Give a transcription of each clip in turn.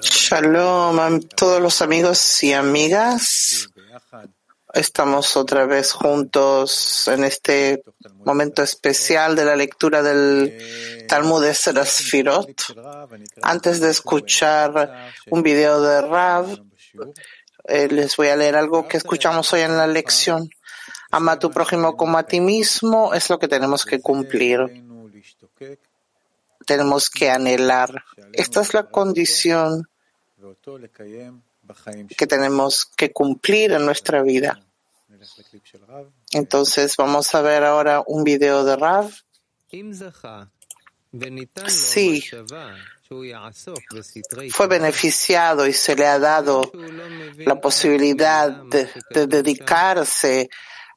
Shalom a todos los amigos y amigas. Estamos otra vez juntos en este momento especial de la lectura del Talmud de Serasfirot. Antes de escuchar un video de Rav, eh, les voy a leer algo que escuchamos hoy en la lección. Ama a tu prójimo como a ti mismo es lo que tenemos que cumplir tenemos que anhelar. Esta es la condición que tenemos que cumplir en nuestra vida. Entonces vamos a ver ahora un video de Rav. Sí, fue beneficiado y se le ha dado la posibilidad de, de dedicarse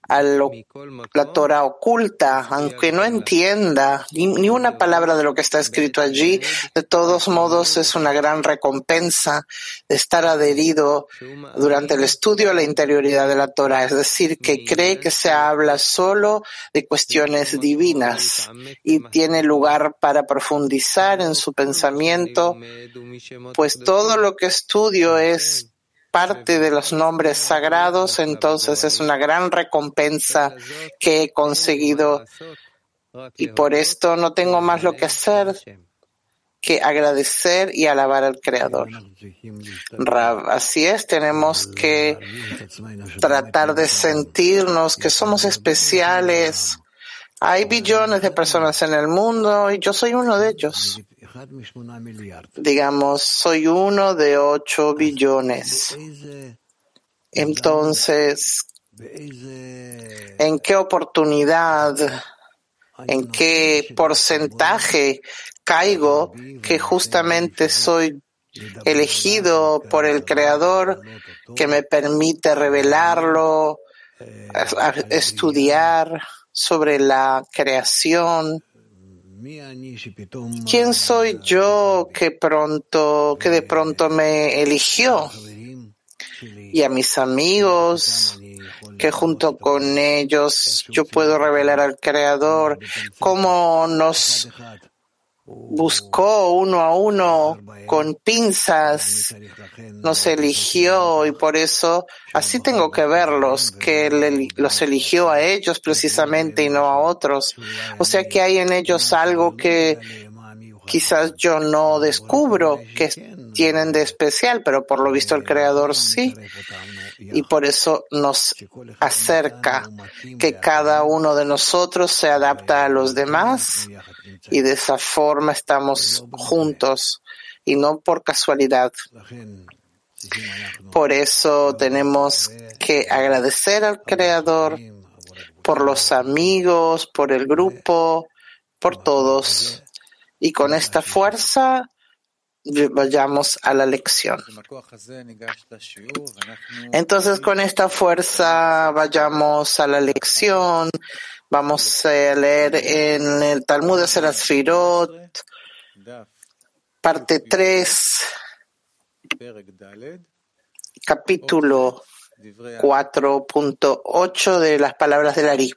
a la Torah oculta, aunque no entienda ni, una palabra de lo que está escrito allí, de todos modos es una gran recompensa de estar adherido durante el estudio a la interioridad de la Torah, es decir, que cree que se habla solo de cuestiones divinas y tiene lugar para profundizar en su pensamiento, pues todo lo que estudio es parte de los nombres sagrados, entonces es una gran recompensa que he conseguido y por esto no tengo más lo que hacer que agradecer y alabar al Creador. así es, tenemos que tratar de sentirnos que somos especiales. Hay billones de personas en el mundo y yo soy uno de ellos. Digamos, soy uno de ocho billones. Entonces, ¿en qué oportunidad, en qué porcentaje caigo que justamente soy elegido por el Creador que me permite revelarlo, estudiar sobre la creación? ¿Quién soy yo que pronto, que de pronto me eligió? Y a mis amigos, que junto con ellos yo puedo revelar al Creador cómo nos buscó uno a uno con pinzas, nos eligió y por eso así tengo que verlos, que los eligió a ellos precisamente y no a otros. O sea que hay en ellos algo que quizás yo no descubro que tienen de especial, pero por lo visto el Creador sí. Y por eso nos acerca que cada uno de nosotros se adapta a los demás y de esa forma estamos juntos y no por casualidad. Por eso tenemos que agradecer al Creador por los amigos, por el grupo, por todos. Y con esta fuerza vayamos a la lección. Entonces, con esta fuerza vayamos a la lección. Vamos a leer en el Talmud de Serasfirot, parte 3, capítulo 4.8 de las palabras del Ari.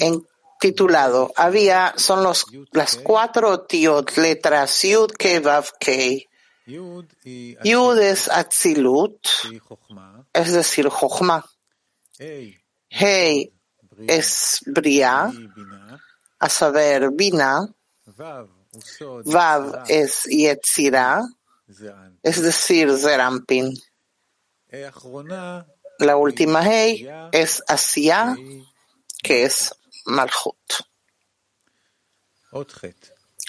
En titulado Había, son los, las cuatro tiot, letras Yud, Ke, Vav, Ke. Yud es Atzilut, es decir, Jochma. Hey es Bria, a saber, Bina. Vav es Yetzira, es decir, Zerampin. La última Hey es Asia, que es Malchut.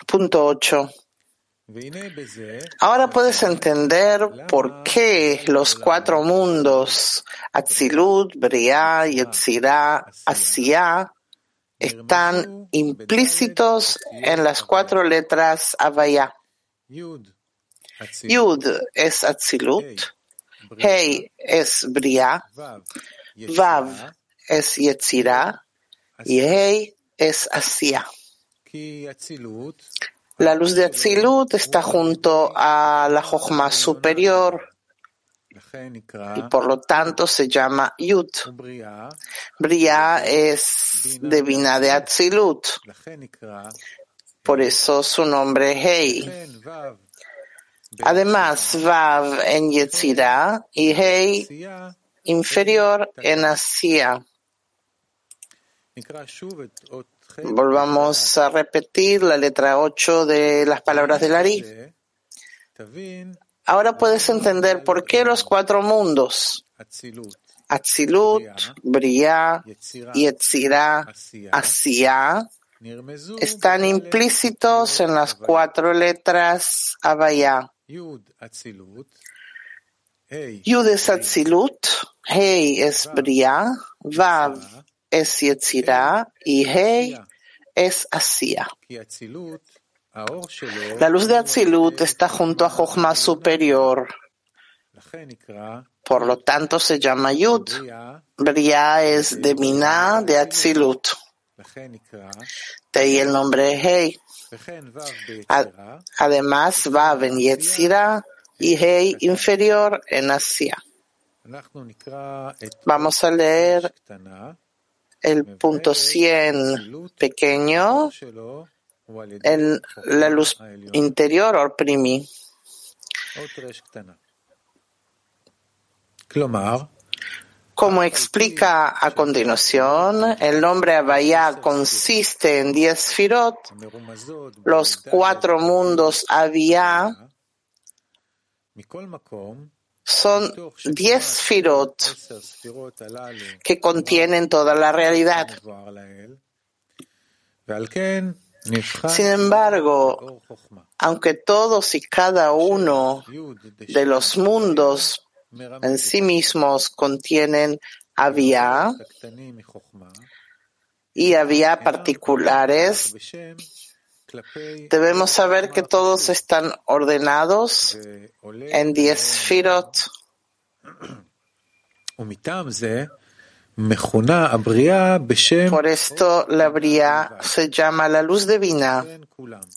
Punto 8. Ahora puedes entender por qué los cuatro mundos, Atzilut, Briah, Yetzirah, Asiya, están implícitos en las cuatro letras Avaya. Yud es Atzilut, Hei es Briah, Vav es Yetzirah, y Hei es. Asia. La luz de Atzilut está junto a la Jochma superior. Y por lo tanto se llama Yud. Bria. Es divina de Atzilut. Por eso su nombre es Hei. Además, Vav en Yetzirah y Hei inferior en Asia. Volvamos a repetir la letra 8 de las palabras de Lari. Ahora puedes entender por qué los cuatro mundos, Atzilut, Briah, Yetzirah, Asia, están implícitos en las cuatro letras Avaya. Yud es Atzilut, Hei es Briah, Vav es Yetzirah y Hei es Asia. La luz de Atzilut está junto a Jochma superior. Por lo tanto se llama Yud. Briah es de Miná de Atzilut. De ahí el nombre Hei. Además va en Yetzirah y Hei inferior en Asia. Vamos a leer el punto 100 pequeño en la luz interior o primi. Como explica a continuación, el nombre Avaya consiste en diez firot, los cuatro mundos Avia son diez firot que contienen toda la realidad. Sin embargo, aunque todos y cada uno de los mundos en sí mismos contienen había y había particulares, debemos saber que todos están ordenados en diez firot. Por esto la Bria se llama la luz divina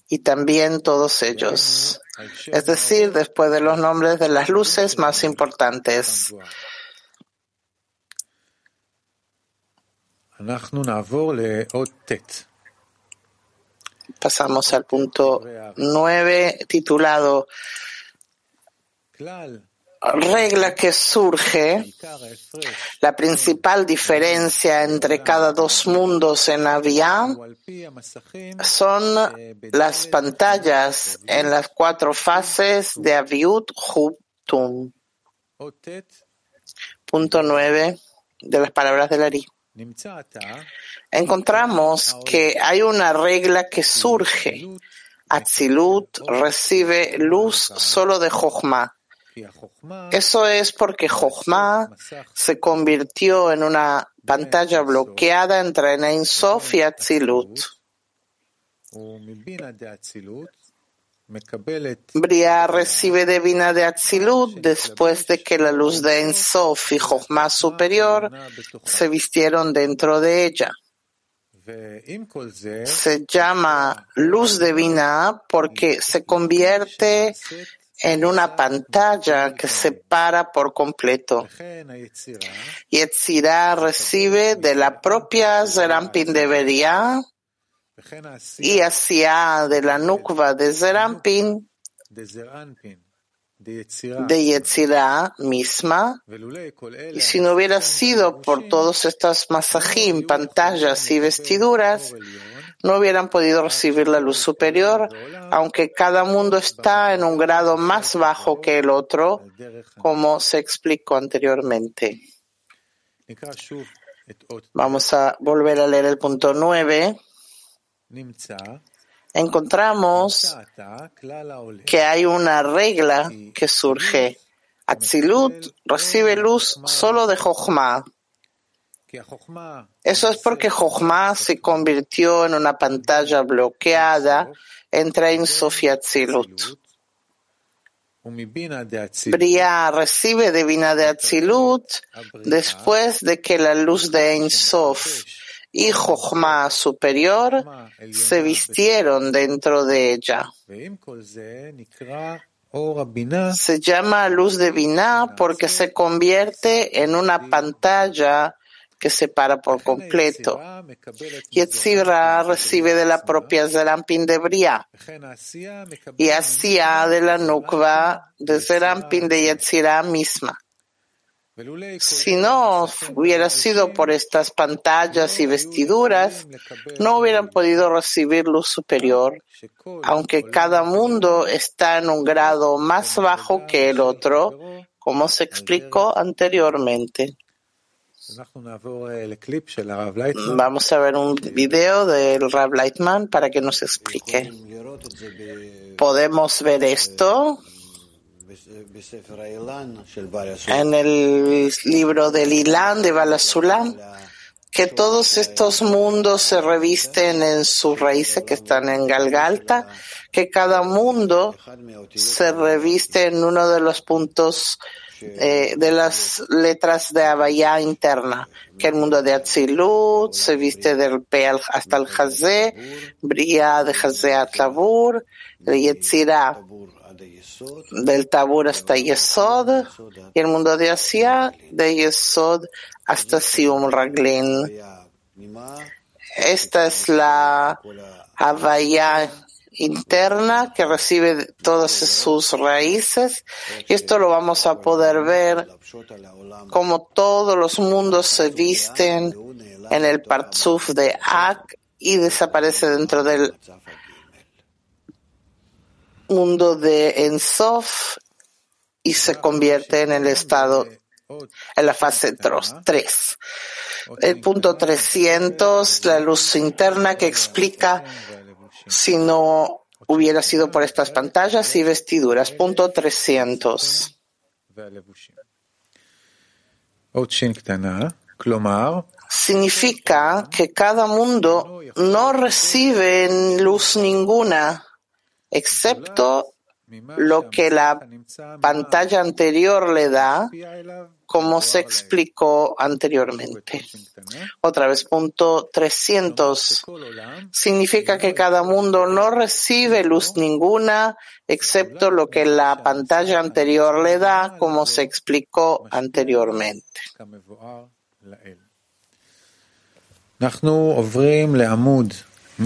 y también todos ellos. Es decir, después de los nombres de las luces más importantes. Pasamos al punto 9 titulado regla que surge, la principal diferencia entre cada dos mundos en Avia son las pantallas en las cuatro fases de Aviut Hubtum. Punto nueve de las palabras de Lari. Encontramos que hay una regla que surge. Atzilut recibe luz solo de Jochma eso es porque Jochma se convirtió en una pantalla bloqueada entre Ein Sof y Atzilut. Bria recibe de Vina de Atzilut después de que la luz de Ein Sof y Jochma superior se vistieron dentro de ella. Se llama luz divina porque se convierte en una pantalla que se para por completo. Yetzirah recibe de la propia Zerampin de Beria y hacia de la Nukva de Zerampin de Yetzirah. misma, y si no hubiera sido por todos estos masajim, pantallas y vestiduras, no hubieran podido recibir la luz superior, aunque cada mundo está en un grado más bajo que el otro, como se explicó anteriormente. Vamos a volver a leer el punto 9. Encontramos que hay una regla que surge. Atzilut recibe luz solo de Jochma. Eso es porque Jochma se convirtió en una pantalla bloqueada entre Insof y Atzilut. Bria recibe de Vina de Atzilut después de que la luz de Insof y Jochma superior se vistieron dentro de ella. Se llama luz de Binah porque se convierte en una pantalla que separa por completo. Yetzirah recibe de la propia Zerampin de Bria. Y Asia de la Nukva de Zerampin de Yetzirah misma. Si no hubiera sido por estas pantallas y vestiduras, no hubieran podido recibir luz superior, aunque cada mundo está en un grado más bajo que el otro, como se explicó anteriormente. Vamos a ver un video del Rav Leitman para que nos explique. Podemos ver esto en el libro del Ilan de Balasulam, que todos estos mundos se revisten en sus raíces que están en Galgalta, que cada mundo se reviste en uno de los puntos eh, de las letras de Abaya interna, que el mundo de Atzilut se viste del P hasta el Hazé, Bria de Hazé a Tabur, de Yetzirah del Tabur hasta Yesod y el mundo de Asia de Yesod hasta Sium Raglin. Esta es la Havaya interna que recibe todas sus raíces y esto lo vamos a poder ver como todos los mundos se visten en el Partzuf de Ak y desaparece dentro del mundo de Ensof y se convierte en el estado, en la fase 3. El punto 300, la luz interna que explica si no hubiera sido por estas pantallas y vestiduras. Punto 300. Significa que cada mundo no recibe luz ninguna excepto lo que la pantalla anterior le da, como se explicó anteriormente. Otra vez, punto 300. Significa que cada mundo no recibe luz ninguna, excepto lo que la pantalla anterior le da, como se explicó anteriormente.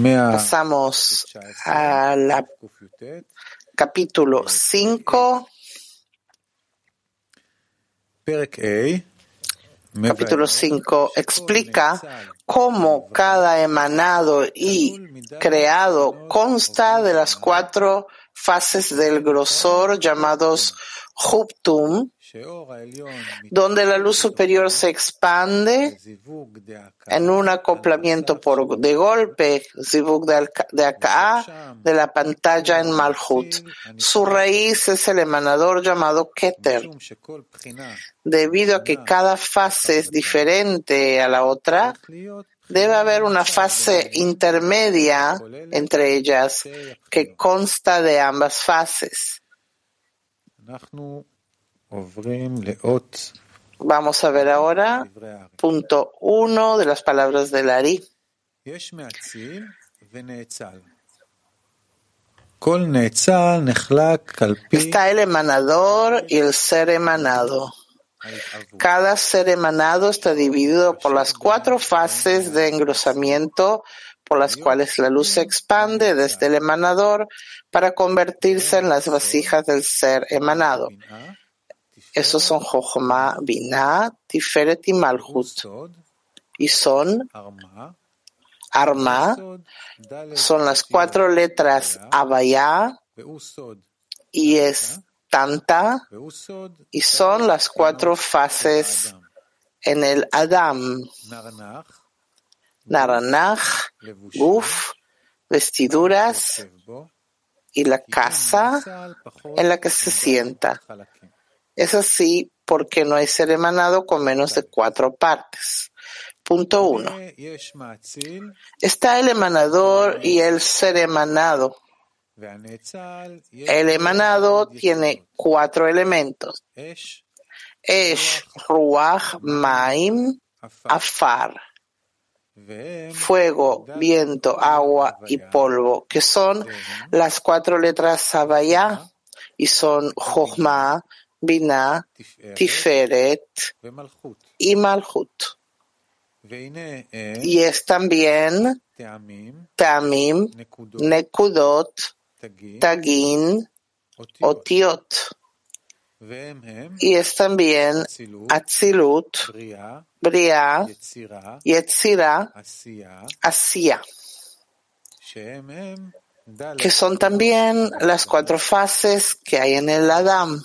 Pasamos al capítulo. 5. Capítulo 5 explica cómo cada emanado y creado consta de las cuatro fases del grosor llamados Huptum, donde la luz superior se expande en un acoplamiento de golpe, de acá, de la pantalla en Malhut. Su raíz es el emanador llamado Keter. Debido a que cada fase es diferente a la otra, debe haber una fase intermedia entre ellas que consta de ambas fases. Vamos a ver ahora punto uno de las palabras del Ari. Está el emanador y el ser emanado. Cada ser emanado está dividido por las cuatro fases de engrosamiento por las cuales la luz se expande desde el emanador para convertirse en las vasijas del ser emanado. Esos son Jochma, Binah, Tiferet y Malhut. Y son Arma, son las cuatro letras Abaya y es Tanta, y son las cuatro fases en el Adam. Naranach, Guf, vestiduras y la casa en la que se sienta. Es así porque no hay ser emanado con menos de cuatro partes. Punto uno. Está el emanador y el ser emanado. El emanado tiene cuatro elementos. Esh, Ruach, Maim, Afar. Fuego, viento, agua y polvo, que son las cuatro letras Sabaya y son Jochma, Binah, Tiferet y Malhut. Y es también Tamim, Nekudot, Tagin, Otiot. Y es también Atzilut, Bria, Yetzira, Asia, que son también las cuatro fases que hay en el Adam.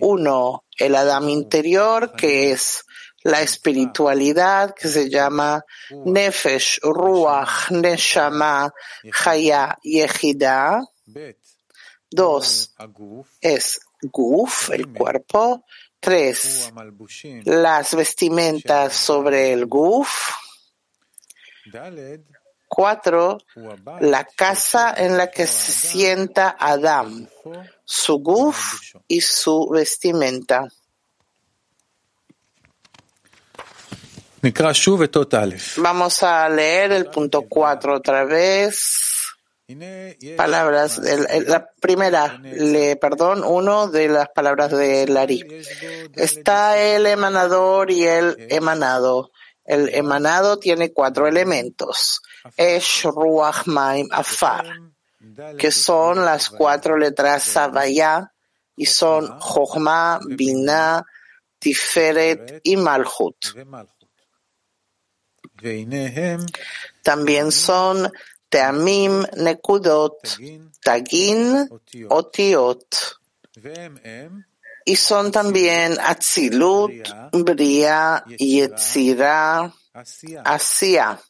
Uno, el Adam interior, que es la espiritualidad que se llama Nefesh, Ruach, Neshama, Chaya, Yehida. Dos, es Guf, el cuerpo. Tres, las vestimentas sobre el Guf. La casa en la que se sienta Adam, su Guf y su vestimenta. Vamos a leer el punto 4 otra vez. Palabras, la primera, le, perdón, uno de las palabras de Lari. Está el emanador y el emanado. El emanado tiene cuatro elementos. Esh, Ruach, Maim, Afar, que son las cuatro letras Savaya y son Jochma, Binah, Tiferet y Malhut. También son Teamim, Nekudot, Tagin, Otiot. Y son también Atzilut, Bria, Yetzira, Asia,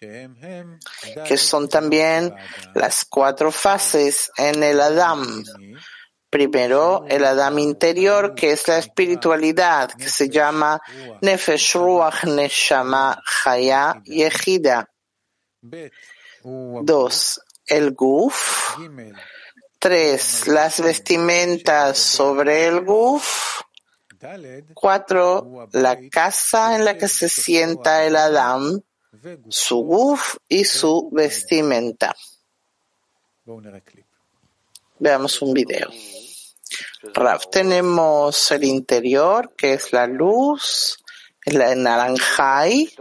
que son también las cuatro fases en el Adam. Primero, el Adam interior, que es la espiritualidad, que se llama Nefesh Ruach Neshama Chaya Yehida. Dos, el Guf. Tres, las vestimentas sobre el Guf. Cuatro, la casa en la que se sienta el Adam, su Guf y su vestimenta. Veamos un video. Rav, tenemos el interior, que es la luz, el naranjai,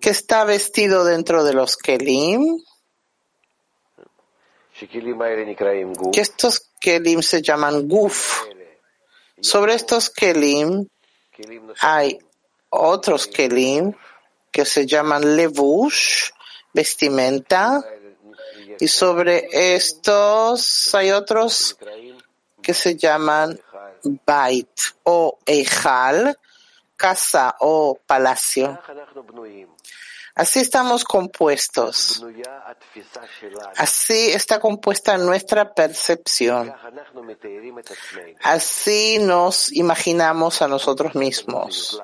que está vestido dentro de los kelim, que estos kelim se llaman guf. Sobre estos kelim hay otros kelim que se llaman levush, vestimenta, y sobre estos hay otros que se llaman Bait o Ejal, casa o palacio. Así estamos compuestos. Así está compuesta nuestra percepción. Así nos imaginamos a nosotros mismos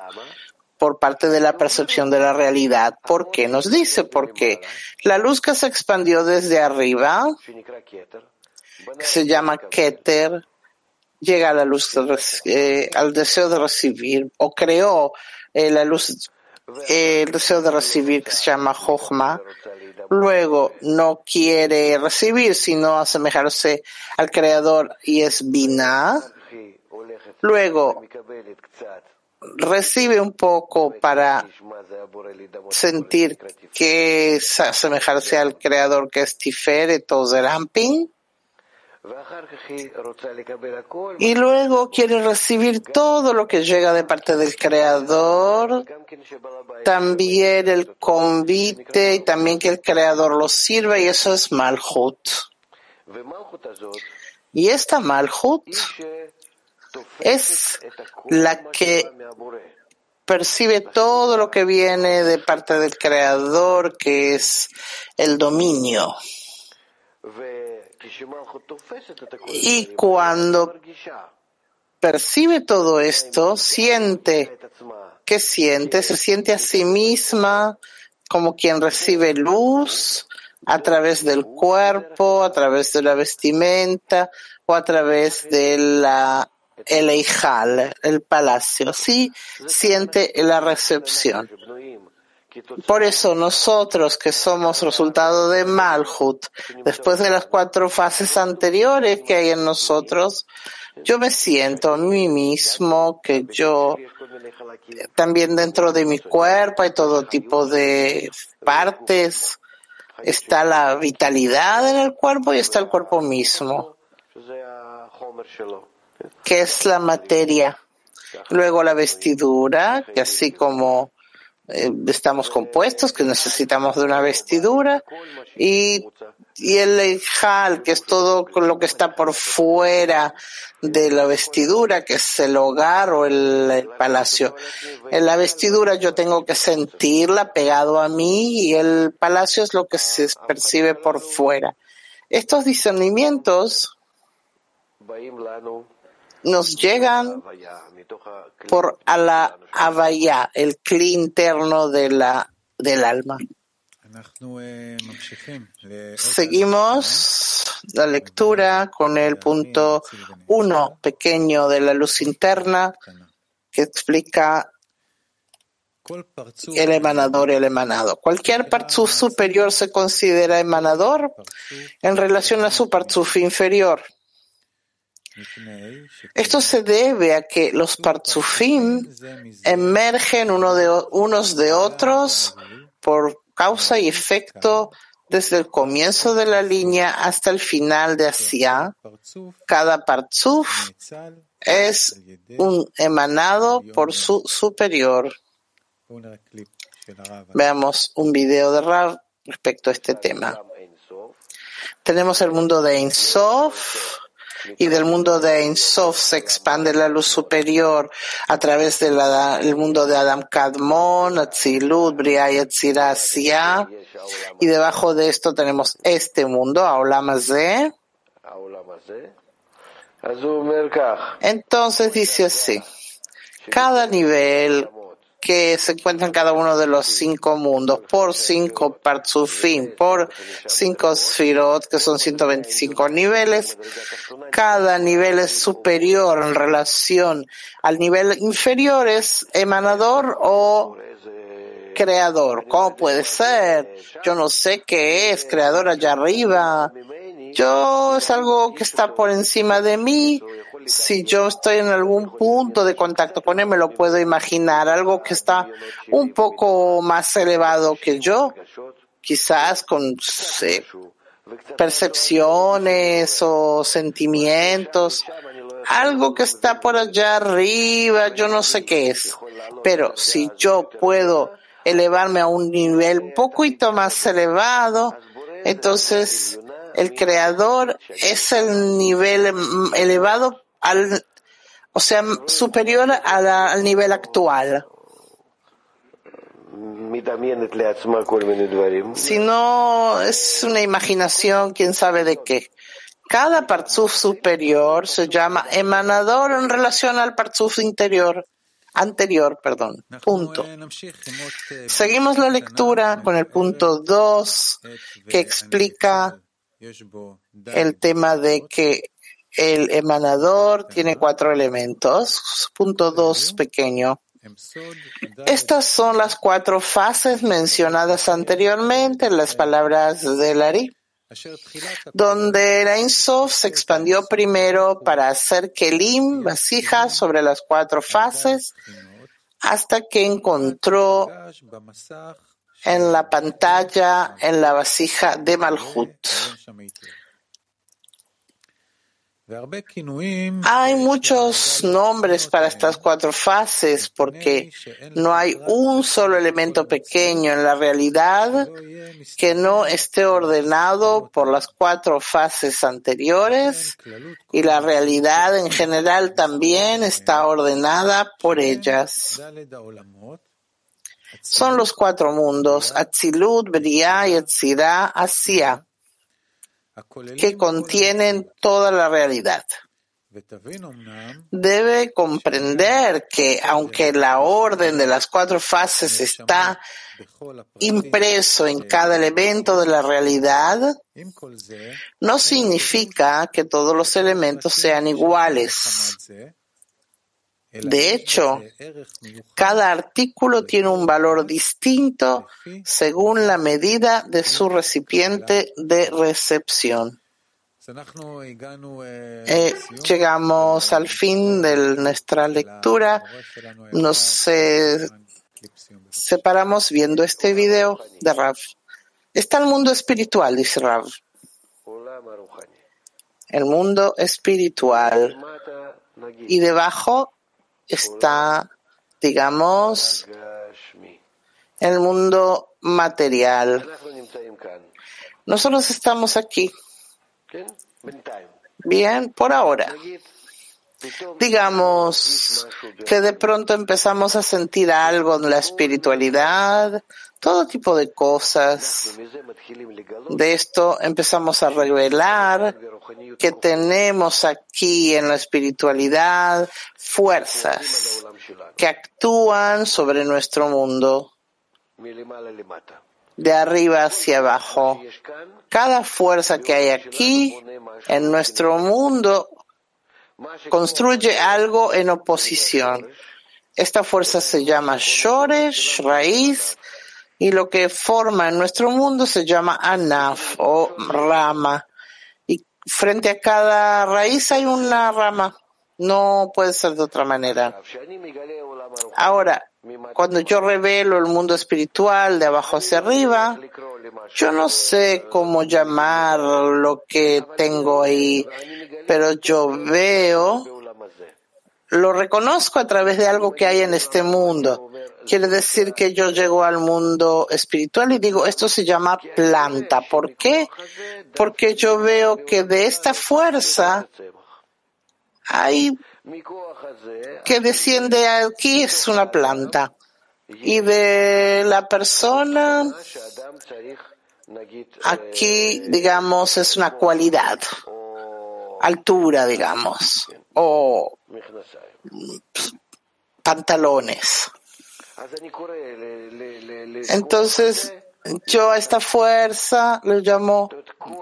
por parte de la percepción de la realidad. ¿Por qué? Nos dice porque la luz que se expandió desde arriba, que se llama Keter, llega a la luz, eh, al deseo de recibir, o creó eh, la luz, eh, el deseo de recibir que se llama Jochma, luego no quiere recibir, sino asemejarse al Creador y es Binah, luego recibe un poco para sentir que es asemejarse al Creador que es Tiferet o Zerampin, y luego quiere recibir todo lo que llega de parte del Creador, también el convite y también que el Creador lo sirva y eso es Malhut. Y esta Malhut es la que percibe todo lo que viene de parte del Creador, que es el dominio. Y cuando percibe todo esto, siente, ¿qué siente? Se siente a sí misma como quien recibe luz a través del cuerpo, a través de la vestimenta o a través de la el Eijal, el palacio. Sí siente la recepción. Por eso nosotros que somos resultado de Malhut, después de las cuatro fases anteriores que hay en nosotros, Yo me siento a mí mismo que yo también dentro de mi cuerpo hay todo tipo de partes. Está la vitalidad en el cuerpo y está el cuerpo mismo, que es la materia. Luego la vestidura, que así como eh, estamos compuestos, que necesitamos de una vestidura, y, y el hal, que es todo lo que está por fuera de la vestidura, que es el hogar o el, palacio. En la vestidura yo tengo que sentirla pegado a mí y el palacio es lo que se percibe por fuera. Estos discernimientos nos llegan por a la avaya, el cli interno de la, del alma. Seguimos la lectura con el punto uno pequeño de la luz interna que explica el emanador y el emanado. Cualquier parzuf superior se considera emanador en relación a su parzuf inferior. Esto se debe a que los parzufim emergen unos de otros por causa y efecto desde el comienzo de la línea hasta el final de Asia. Cada parzuf es un emanado por su superior. Veamos un video de Rav respecto a este tema. Tenemos el mundo de Ein Sof, y del mundo de Ein Sof se expande la luz superior a través del mundo de Adam Kadmon, Atzilut, Bria y Asia. Y debajo de esto tenemos este mundo, Aulamazé. Entonces dice así, cada nivel que se encuentra en cada uno de los cinco mundos, por cinco parzufim, por cinco sfirot, que son 125 niveles. Cada nivel es superior en relación al nivel inferior, es emanador o creador. ¿Cómo puede ser? Yo no sé qué es, creador allá arriba. Yo es algo que está por encima de mí si yo estoy en algún punto de contacto con él, me lo puedo imaginar, algo que está un poco más elevado que yo, quizás con percepciones o sentimientos, algo que está por allá arriba, yo no sé qué es, pero si yo puedo elevarme a un nivel poquito más elevado, entonces el creador es el nivel elevado al, o sea, superior al nivel actual. Si no, es una imaginación, quién sabe de qué. Cada parzuf superior se llama emanador en relación al parzuf interior, anterior, perdón. Punto. Seguimos la lectura con el punto 2 que explica el tema de que el emanador tiene cuatro elementos. Punto dos pequeño. Estas son las cuatro fases mencionadas anteriormente en las palabras de Lari, donde la Insof se expandió primero para hacer Kelim, vasijas, sobre las cuatro fases, hasta que encontró en la pantalla, en la vasija de Malhut. Hay muchos nombres para estas cuatro fases porque no hay un solo elemento pequeño en la realidad que no esté ordenado por las cuatro fases anteriores y la realidad en general también está ordenada por ellas. Son los cuatro mundos, Atzilut, Briah y Atzirah, Asia que contienen toda la realidad. Debe comprender que aunque la orden de las cuatro fases está impreso en cada elemento de la realidad, no significa que todos los elementos sean iguales. De hecho, cada artículo tiene un valor distinto según la medida de su recipiente de recepción. Eh, llegamos al fin de nuestra lectura. Nos eh, separamos viendo este video de Rav. Está el mundo espiritual, dice Rav. El mundo espiritual. Y debajo está, digamos, el mundo material. Nosotros estamos aquí. Bien, por ahora. Digamos que de pronto empezamos a sentir algo en la espiritualidad, todo tipo de cosas. De esto empezamos a revelar que tenemos aquí en la espiritualidad fuerzas que actúan sobre nuestro mundo de arriba hacia abajo. Cada fuerza que hay aquí en nuestro mundo construye algo en oposición. Esta fuerza se llama Shoresh, raíz, y lo que forma en nuestro mundo se llama Anaf o rama. Frente a cada raíz hay una rama. No puede ser de otra manera. Ahora, cuando yo revelo el mundo espiritual de abajo hacia arriba, yo no sé cómo llamar lo que tengo ahí, pero yo veo, lo reconozco a través de algo que hay en este mundo. Quiere decir que yo llego al mundo espiritual y digo, esto se llama planta. ¿Por qué? Porque yo veo que de esta fuerza hay que desciende aquí es una planta y de la persona aquí digamos es una cualidad altura digamos o pantalones entonces yo a esta fuerza lo llamo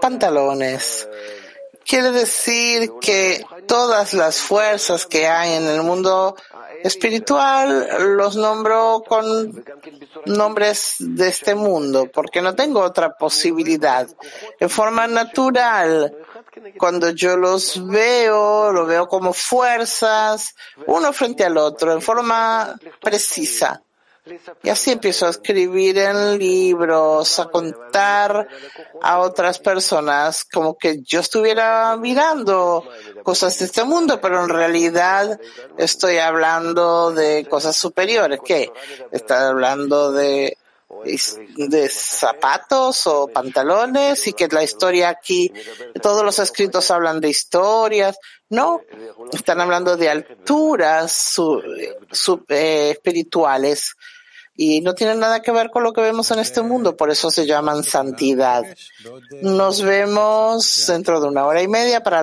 pantalones. Quiere decir que todas las fuerzas que hay en el mundo espiritual los nombro con nombres de este mundo, porque no tengo otra posibilidad. En forma natural, cuando yo los veo, lo veo como fuerzas, uno frente al otro, en forma precisa. Y así empiezo a escribir en libros, a contar a otras personas como que yo estuviera mirando cosas de este mundo, pero en realidad estoy hablando de cosas superiores. ¿Qué? Está hablando de de zapatos o pantalones y que la historia aquí, todos los escritos hablan de historias. No, están hablando de alturas eh, espirituales y no tienen nada que ver con lo que vemos en este mundo, por eso se llaman santidad. Nos vemos dentro de una hora y media para